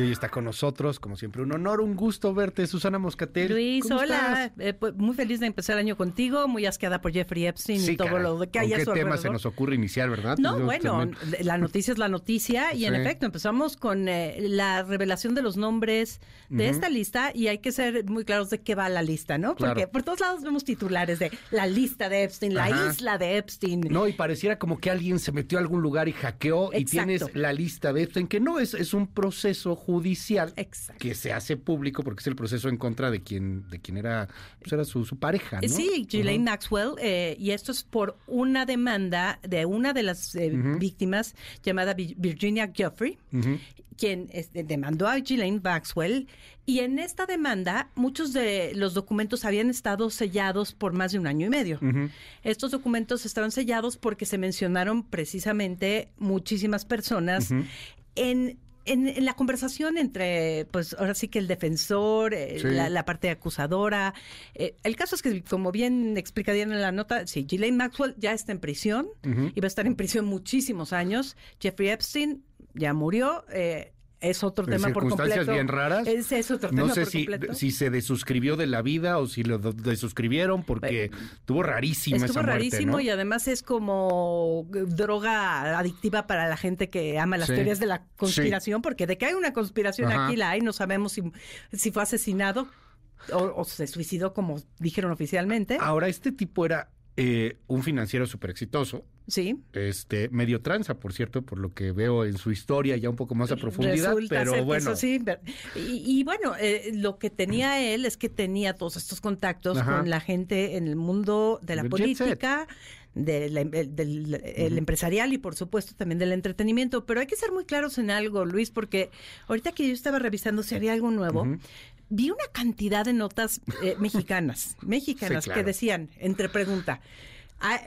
Y hoy está con nosotros, como siempre, un honor, un gusto verte, Susana Moscatel. Luis, ¿Cómo hola. estás? Eh, pues, muy feliz de empezar el año contigo, muy asqueada por Jeffrey Epstein Sí, y todo caray. lo que ¿Con hay a qué tema se nos ocurre iniciar, verdad? No, bueno, también. la noticia es la noticia y en efecto empezamos con eh, la revelación de los nombres de esta lista y hay que ser muy claros de qué va la lista, ¿no? Claro. Porque por todos lados vemos titulares de la lista de Epstein, la isla de Epstein. No, y pareciera como que alguien se metió a algún lugar y hackeó y tienes la lista de Epstein, que no es, es un proceso judicial Exacto. que se hace público porque es el proceso en contra de quien, de quien era, pues era su, su pareja, ¿no? Sí, Ghislaine. Maxwell, eh, y esto es por una demanda de una de las eh, víctimas llamada Vi- Virginia Giuffre, quien este, demandó a Ghislaine Maxwell, y en esta demanda muchos de los documentos habían estado sellados por más de un año y medio. Estos documentos estaban sellados porque se mencionaron precisamente muchísimas personas en en, en la conversación entre, pues ahora sí que el defensor, eh, Sí. la, la parte acusadora. eh, el caso es que, como bien explicarían en la nota, sí, Ghislaine Maxwell ya está en prisión y va a estar en prisión muchísimos años. Jeffrey Epstein ya murió. eh, es otro tema por circunstancias completo. bien raras. Ese es otro tema No sé por si, completo. si se desuscribió de la vida o si lo desuscribieron porque estuvo rarísima Estuvo esa muerte, rarísimo ¿no? y además es como droga adictiva para la gente que ama las Sí. teorías de la conspiración, porque de que hay una conspiración Ajá. aquí la hay, no sabemos si, si fue asesinado o, o se suicidó como dijeron oficialmente. Ahora, este tipo era eh, un financiero súper exitoso, Sí. este, medio tranza, por cierto, por lo que veo en su historia ya un poco más a profundidad, Resulta pero bueno. eso sí. Y, y bueno, eh, lo que tenía él es que tenía todos estos contactos Ajá. con la gente en el mundo de la Del política, el- del el empresarial y por supuesto también del entretenimiento. Pero hay que ser muy claros en algo, Luis, porque ahorita que yo estaba revisando si había algo nuevo, vi una cantidad de notas eh, mexicanas, mexicanas Sí, claro. que decían, entre pregunta, ah,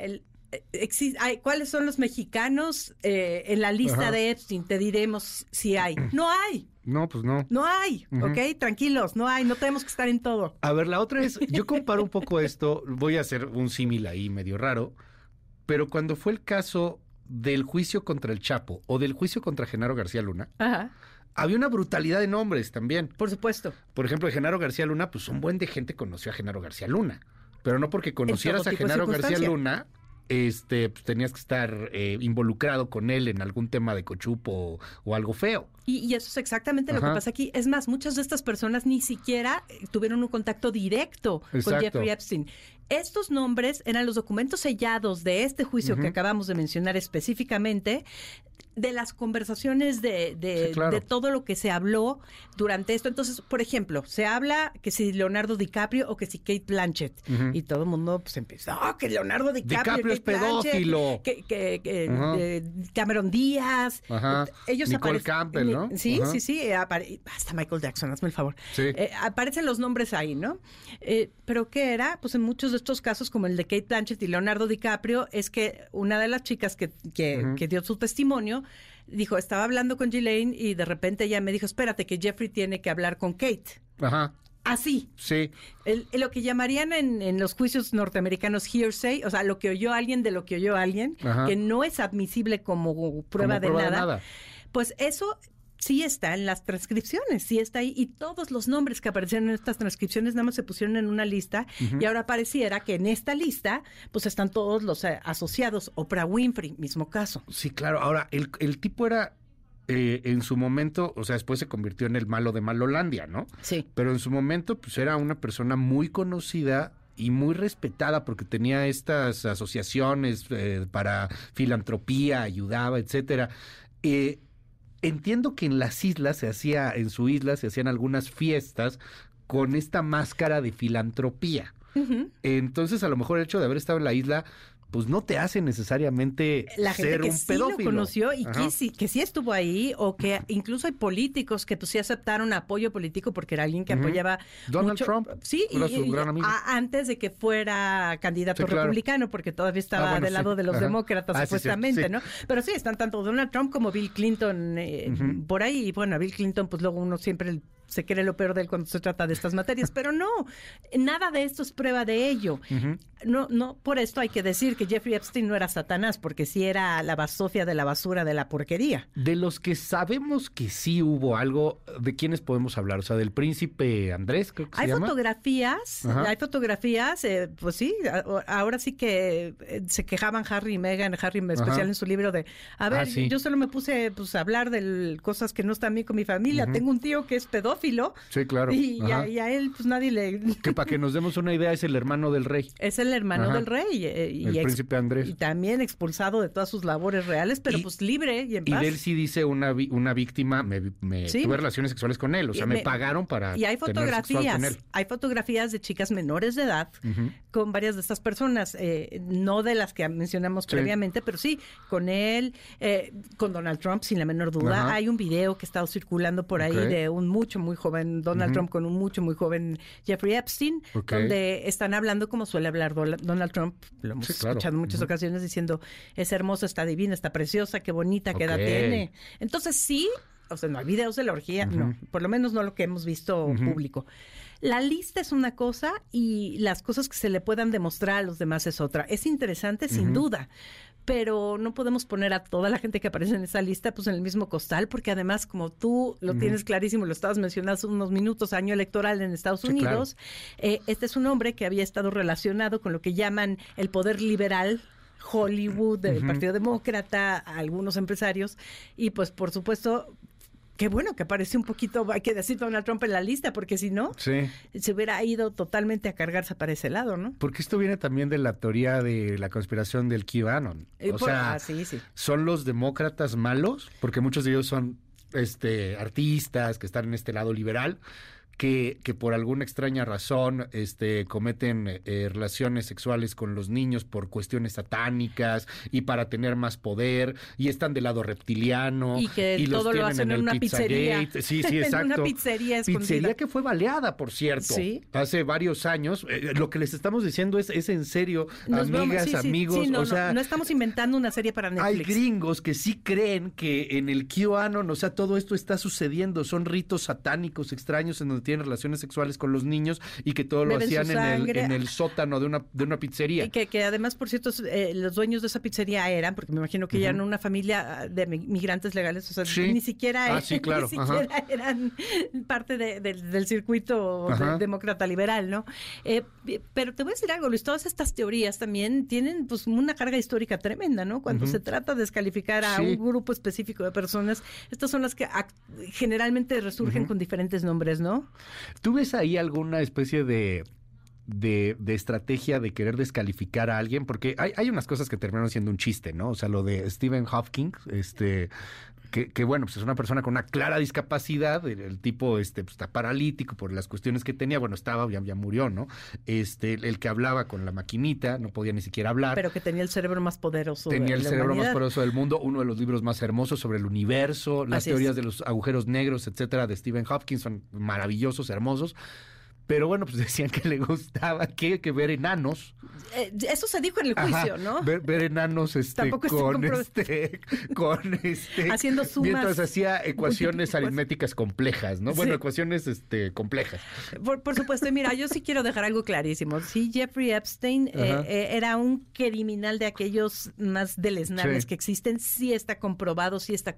¿cuáles son los mexicanos eh, en la lista Ajá. de Epstein? Te diremos si hay. No hay, No, pues no. no hay, ¿ok? Tranquilos, no hay, no tenemos que estar en todo. A ver, la otra es, yo comparo un poco esto, voy a hacer un símil ahí medio raro, pero cuando fue el caso del juicio contra el Chapo o del juicio contra Genaro García Luna, Ajá, había una brutalidad de nombres también. por supuesto. Por ejemplo, de Genaro García Luna, pues un buen de gente conoció a Genaro García Luna. Pero no porque conocieras a Genaro García. Luna, este, pues tenías que estar eh, involucrado con él en algún tema de cochupo o, o algo feo. Y, y eso es exactamente lo que pasa aquí. Es más, muchas de estas personas ni siquiera eh, tuvieron un contacto directo con. Jeffrey Epstein. Estos nombres eran los documentos sellados de este juicio que acabamos de mencionar específicamente, de las conversaciones de, de- Sí, claro. de todo lo que se habló durante esto. Entonces, por ejemplo, se habla que si Leonardo DiCaprio o que si Kate Blanchett. Y todo el mundo pues empieza, "Ah, que Leonardo DiCaprio, DiCaprio es Blanchett, pedófilo". que, que- que, Ajá. eh, Cameron Díaz. Ellos Nicole Campbell, ¿no? Sí, Ajá. sí, sí. hasta Michael Jackson, hazme el favor. Sí. Eh, aparecen los nombres ahí, ¿no? Eh, Pero ¿qué era? Pues en muchos de estos casos, como el de Kate Blanchett y Leonardo DiCaprio, es que una de las chicas que, que- que dio su testimonio dijo, estaba hablando con Ghislaine y de repente ella me dijo, espérate que Jeffrey tiene que hablar con Kate. Ajá, Así. sí. El- lo que llamarían en, en los juicios norteamericanos hearsay, o sea, lo que oyó alguien de lo que oyó alguien, Ajá. que no es admisible como prueba, Como de, prueba de nada, nada. Pues eso sí está en las transcripciones, sí está ahí. Y todos los nombres que aparecieron en estas transcripciones nada más se pusieron en una lista y ahora pareciera que en esta lista pues están todos los eh, asociados. Oprah Winfrey, mismo caso. Sí, claro. Ahora, el, el tipo era, eh, en su momento, o sea, después se convirtió en el malo de Malolandia, ¿no? Sí. Pero en su momento, pues era una persona muy conocida y muy respetada porque tenía estas asociaciones eh, para filantropía, ayudaba, etcétera. Eh, entiendo que en las islas se hacía, en su isla se hacían algunas fiestas con esta máscara de filantropía. Entonces, a lo mejor el hecho de haber estado en la isla, pues no te hace necesariamente la gente ser que un sí pedófilo. lo conoció y que sí, que sí estuvo ahí o que incluso hay políticos que pues sí aceptaron apoyo político porque era alguien que Ujú. apoyaba Donald mucho- Trump sí y- su y- gran amigo. a- antes de que fuera candidato Sí, claro. republicano porque todavía estaba Ah, bueno, del lado sí. de los Ajá. demócratas Ah, supuestamente no pero sí están tanto Donald Trump como Bill Clinton eh, por ahí y bueno a Bill Clinton pues luego uno siempre se cree lo peor de él cuando se trata de estas materias, pero no, nada de esto es prueba de ello. No, no, por esto hay que decir que Jeffrey Epstein no era Satanás, porque sí era la basofia de la basura de la porquería. De los que sabemos que sí hubo algo, ¿de quiénes podemos hablar? O sea, del príncipe Andrés, creo que hay se llama. fotografías, hay fotografías, eh, pues sí, ahora sí que eh, se quejaban Harry y Meghan, Harry en especial en su libro de, a ver, ah, yo solo me puse pues, a hablar de cosas que no están bien con mi familia, tengo un tío que es pedófilo. Sí, claro. Y, a, él pues nadie le... Que para que nos demos una idea es el hermano del rey. Es el hermano del rey. Eh, y el príncipe Andrés. Y también expulsado de todas sus labores reales, pero pues libre y en paz. Y él sí dice una, una víctima, me, tuve relaciones sexuales con él, o sea, me, pagaron para Y hay fotografías, hay fotografías de chicas menores de edad con varias de estas personas, eh, no de las que mencionamos previamente, pero sí, con él, eh, con Donald Trump, sin la menor duda. Hay un video que ha estado circulando por ahí de un mucho, muy joven Donald Trump con un mucho, muy joven Jeffrey Epstein, donde están hablando como suele hablar Donald Trump, lo hemos escuchado en muchas ocasiones diciendo, es hermosa, está divina, está preciosa, qué bonita, qué edad tiene. Entonces sí, o sea, no hay videos de la orgía, no, por lo menos no lo que hemos visto público. La lista es una cosa y las cosas que se le puedan demostrar a los demás es otra. Es interesante, sin duda, pero no podemos poner a toda la gente que aparece en esa lista pues en el mismo costal, porque además, como tú lo tienes clarísimo, lo estabas mencionando hace unos minutos, año electoral en Estados Unidos, eh, este es un hombre que había estado relacionado con lo que llaman el poder liberal Hollywood, del Partido Demócrata, algunos empresarios, y pues por supuesto Qué bueno que apareció un poquito, hay que decir Donald Trump en la lista, porque si no, se hubiera ido totalmente a cargarse para ese lado, ¿no? Porque esto viene también de la teoría de la conspiración del QAnon. Eh, o sea, ah, sí, sí. ¿son los demócratas malos? Porque muchos de ellos son este artistas que están en este lado liberal que, que por alguna extraña razón este, cometen eh, relaciones sexuales con los niños por cuestiones satánicas y para tener más poder y están del lado reptiliano y que todo lo hacen en, una pizzería. Sí, sí, exacto. en una pizzería escondida. Pizzería que fue baleada, por cierto, ¿Sí? hace varios años. Eh, lo que les estamos diciendo es, es en serio, amigas, amigos. no, o sea, no, estamos inventando una serie para Netflix. Hay gringos que sí creen que en el QAnon, o sea, todo esto está sucediendo, son ritos satánicos extraños en donde tienen relaciones sexuales con los niños y que todo lo hacían en el, en el, sótano de una, de una pizzería. Y que, que además, por cierto, eh, los dueños de esa pizzería eran, porque me imagino que ya eran una familia de migrantes legales, o sea, ni siquiera, ah, sí, claro. ni siquiera eran parte del circuito demócrata liberal, ¿no? Eh, pero te voy a decir algo, Luis, todas estas teorías también tienen pues una carga histórica tremenda, ¿no? Cuando se trata de descalificar a un grupo específico de personas, estas son las que generalmente resurgen con diferentes nombres, ¿no? ¿Tú ves ahí alguna especie de, de, estrategia de querer descalificar a alguien? Porque hay, hay unas cosas que terminaron siendo un chiste, ¿no? O sea, lo de Stephen Hawking, este, que, bueno, pues es una persona con una clara discapacidad, el, tipo este, pues, está paralítico por las cuestiones que tenía, bueno, estaba, ya, ya murió, ¿no? Este, el, que hablaba con la maquinita, no podía ni siquiera hablar. Pero que tenía el cerebro más poderoso. Tenía el cerebro más poderoso del mundo, uno de los libros más hermosos sobre el universo, las teorías de los agujeros negros, etcétera, de Stephen Hopkins, son maravillosos, hermosos. Pero bueno, pues decían que le gustaba que, que ver enanos. Eh, eso se dijo en el juicio, ¿no? Ver, enanos este, con, este, con este. Haciendo sumas. Mientras hacía ecuaciones aritméticas complejas, ¿no? Bueno, ecuaciones este, complejas. Por, supuesto, y mira, yo sí quiero dejar algo clarísimo. Sí, Jeffrey Epstein eh, eh, era un criminal de aquellos más deleznables que existen. Sí está comprobado, sí está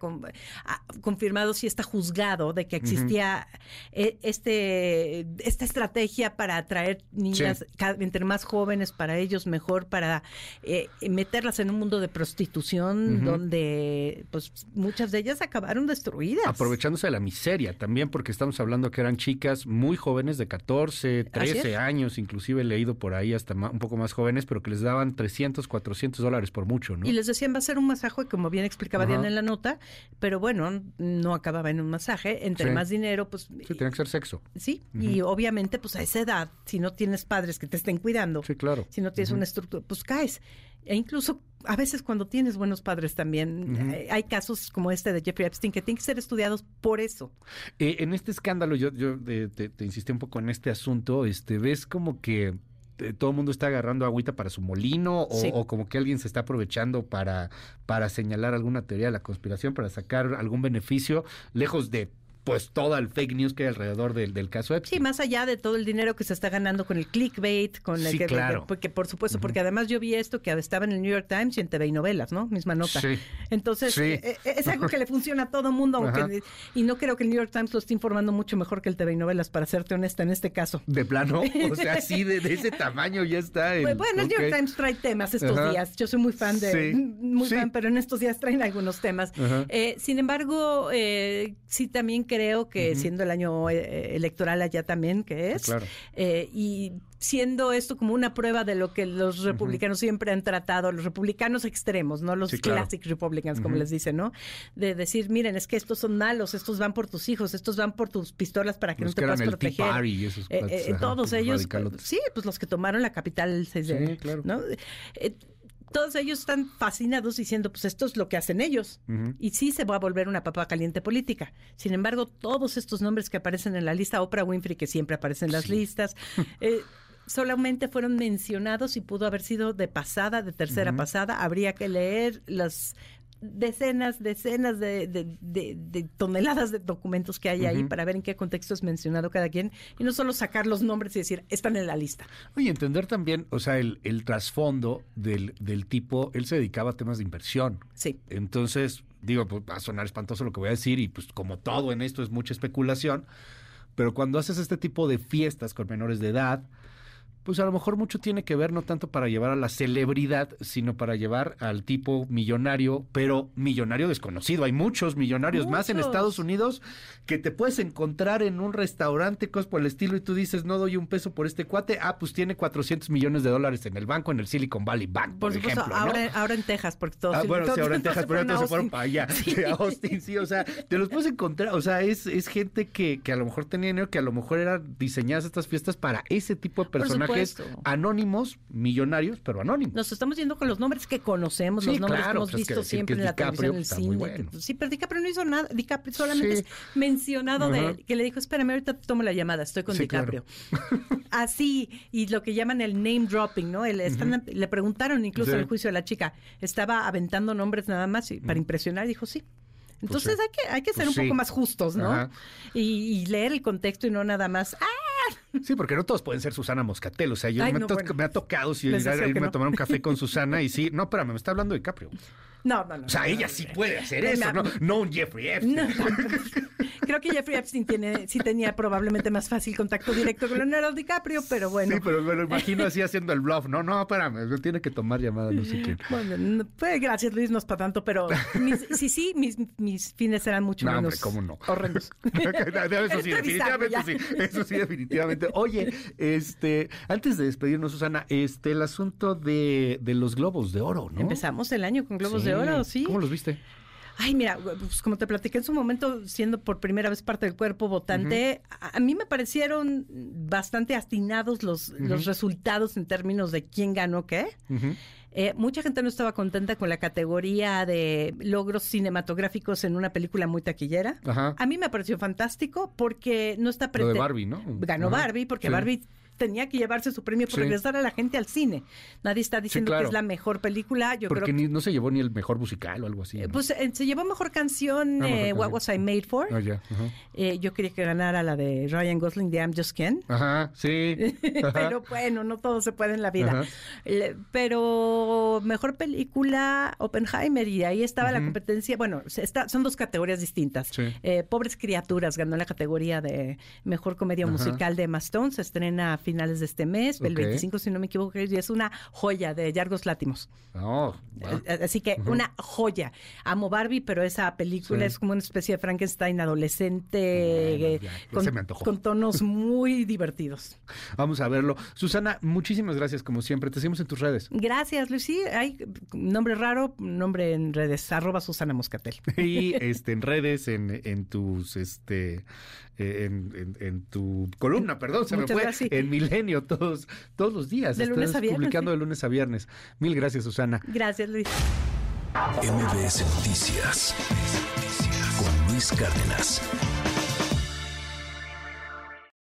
ah, confirmado, sí está juzgado de que existía este, este estrategia para atraer niñas entre más jóvenes, para ellos mejor, para eh, meterlas en un mundo de prostitución donde pues muchas de ellas acabaron destruidas. Aprovechándose de la miseria también, porque estamos hablando que eran chicas muy jóvenes de 14, 13 años, inclusive he leído por ahí hasta un poco más jóvenes, pero que les daban 300, 400 dólares por mucho, ¿no? Y les decían va a ser un masaje, como bien explicaba Diana en la nota, pero bueno, no acababa en un masaje, entre más dinero, pues... Sí, tenía que ser sexo. Sí, y obviamente pues a esa edad, si no tienes padres que te estén cuidando, sí, claro. si no tienes una estructura, pues caes. E incluso a veces cuando tienes buenos padres también, eh, hay casos como este de Jeffrey Epstein que tienen que ser estudiados por eso. Eh, en este escándalo, yo, yo te, te, insistí un poco en este asunto, este, ves como que eh, todo el mundo está agarrando agüita para su molino o, o, como que alguien se está aprovechando para, para señalar alguna teoría de la conspiración, para sacar algún beneficio, lejos de pues todo el fake news que hay alrededor del, del caso Epstein. Sí, más allá de todo el dinero que se está ganando con el clickbait, con el Sí, que, claro. porque por supuesto, porque además yo vi esto que estaba en el New York Times y en TV y novelas, ¿no? Misma nota. Sí. Entonces, Sí. eh, eh, es algo que le funciona a todo mundo, aunque, y no creo que el New York Times lo esté informando mucho mejor que el TV y novelas, para serte honesta en este caso. De plano, o sea, sí, de, de ese tamaño ya está. el- Bueno, el New York. Times trae temas estos Ajá. días. Yo soy muy fan de, Sí, muy fan, pero en estos días traen algunos temas. Eh, sin embargo, eh, sí también creo que siendo el año eh, electoral allá también que es, Claro. eh, y siendo esto como una prueba de lo que los republicanos siempre han tratado, los republicanos extremos, no los Sí, claro. classic republicans, como les dicen, ¿no? De decir, miren, es que estos son malos, estos van por tus hijos, estos van por tus pistolas para que Los no te que eran puedas el Tea proteger. Party y esos Eh, eh, ajá, todos los ellos, radicalotes. sí, pues los que tomaron la capital el 6 de Sí, claro. ¿no? Todos ellos están fascinados diciendo, pues esto es lo que hacen ellos. Y sí se va a volver una papa caliente política. Sin embargo, todos estos nombres que aparecen en la lista, Oprah Winfrey, que siempre aparece en las listas, eh, solamente fueron mencionados y pudo haber sido de pasada, de tercera pasada. Habría que leer las decenas, decenas de, de- de- de toneladas de documentos que hay ahí para ver en qué contexto es mencionado cada quien y no solo sacar los nombres y decir, están en la lista. Oye, entender también, o sea, el, el trasfondo del, del tipo, él se dedicaba a temas de inversión. Sí. Entonces, digo, pues va a sonar espantoso lo que voy a decir y pues como todo en esto es mucha especulación, pero cuando haces este tipo de fiestas con menores de edad, pues a lo mejor mucho tiene que ver no tanto para llevar a la celebridad, sino para llevar al tipo millonario, pero millonario desconocido. Hay muchos millonarios más en. Estados Unidos que te puedes encontrar en un restaurante, cosas por el estilo, y tú dices, no doy un peso por este cuate. Ah, pues tiene 400 millones de dólares en el banco, en el Silicon Valley Bank, por, Por supuesto, ejemplo. ¿no? ahora, ahora en Texas, porque todos... Ah, bueno, sí, todos- ahora en todos Texas, pero entonces se fueron para allá, sí, a Austin, sí, o sea, te los puedes encontrar, o sea, es, es gente que, que a lo mejor tenía dinero, que a lo mejor eran diseñadas estas fiestas para ese tipo de personajes supuesto. anónimos, millonarios, pero anónimos. Nos estamos yendo con los nombres que conocemos, Sí, los nombres claro, que hemos pues es que visto siempre que en la televisión, en el cine. bueno. Sí, pero DiCaprio no hizo nada. DiCaprio solamente Sí. es mencionado Ajá. de que le dijo, espérame, ahorita tomo la llamada, estoy con Sí, DiCaprio. Así, y lo que llaman el name dropping, ¿no? El, están- Le preguntaron incluso en el juicio a la chica, estaba aventando nombres nada más y- para impresionar, dijo sí. Entonces sí. hay que hay que ser Pues un sí. poco más justos, ¿no? Y, y leer el contexto y no nada más, ¡ah! Sí, porque no todos pueden ser Susana Moscatel, o sea, yo Ay, me, no, to- bueno. me ha tocado si a, irme a no. tomar un café con Susana y sí, no, espérame, me está hablando de DiCaprio. No, no, no. O sea, no, ella sí puede hacer eso, no, no un Jeffrey Epstein. Creo que Jeffrey Epstein tiene, sí tenía probablemente más fácil contacto directo con Leonardo DiCaprio, pero bueno. Sí, pero me lo imagino así haciendo el bluff. No, no, espérame, me tiene que tomar llamada, no sé quién. Bueno, no- pues, gracias Luis, no es para tanto, pero mis- sí, sí, mis, mis fines serán mucho No, menos hombre, ¿cómo no? horrendos. eso sí, Estoy definitivamente bizarro sí. ya. Eso sí, definitivamente. Oye, este, antes de despedirnos, Susana, este, el asunto de, de los globos de oro, ¿no? Empezamos el año con Globos Sí. de Oro, sí. ¿Cómo los viste? Ay, mira, pues como te platiqué en su momento, siendo por primera vez parte del cuerpo votante, a, a mí me parecieron bastante astinados los, los resultados en términos de quién ganó qué. Ujú. Eh, mucha gente no estaba contenta con la categoría de logros cinematográficos en una película muy taquillera. Ajá. A mí me pareció fantástico porque no está Lo de Barbie, ¿no? Ganó Ajá. Barbie porque Sí. Barbie tenía que llevarse su premio por Sí. regresar a la gente al cine. Nadie está diciendo claro. que es la mejor película. Yo Porque creo ni- no se llevó ni el mejor musical o algo así. que ¿no? pues eh, se llevó mejor canción Ah, mejor eh, What. Was I Made For. Ah. Eh, yo quería que ganara la de Ryan Gosling de I'm Just Ken. Ajá, sí. Ajá. pero bueno, no todo se puede en la vida. Le- Pero mejor película Oppenheimer y ahí estaba la competencia. Bueno, está, son dos categorías distintas. Sí. Eh, Pobres criaturas ganó la categoría de mejor comedia Ajá. musical de Emma Stone. Se estrena finales de este mes, el Ok. 25 si no me equivoco, y es una joya de Yargos Látimos. Eh, Así que una joya. Amo Barbie, pero esa película Sí. es como una especie de Frankenstein adolescente eh, ya, ya con, tonos muy divertidos. Vamos a verlo. Susana, muchísimas gracias como siempre. Te seguimos en tus redes. Gracias, Luis. Sí, hay nombre raro, nombre en redes, arroba Susana Moscatel. Y este en redes, en, en tus este eh, en, en- en tu columna, perdón, se me fue gracias. en Milenio todos, todos los días. De lunes Estás a viernes, publicando sí. de lunes a viernes. Mil gracias, Susana. Gracias, Luis. MBS Noticias con Luis Cárdenas.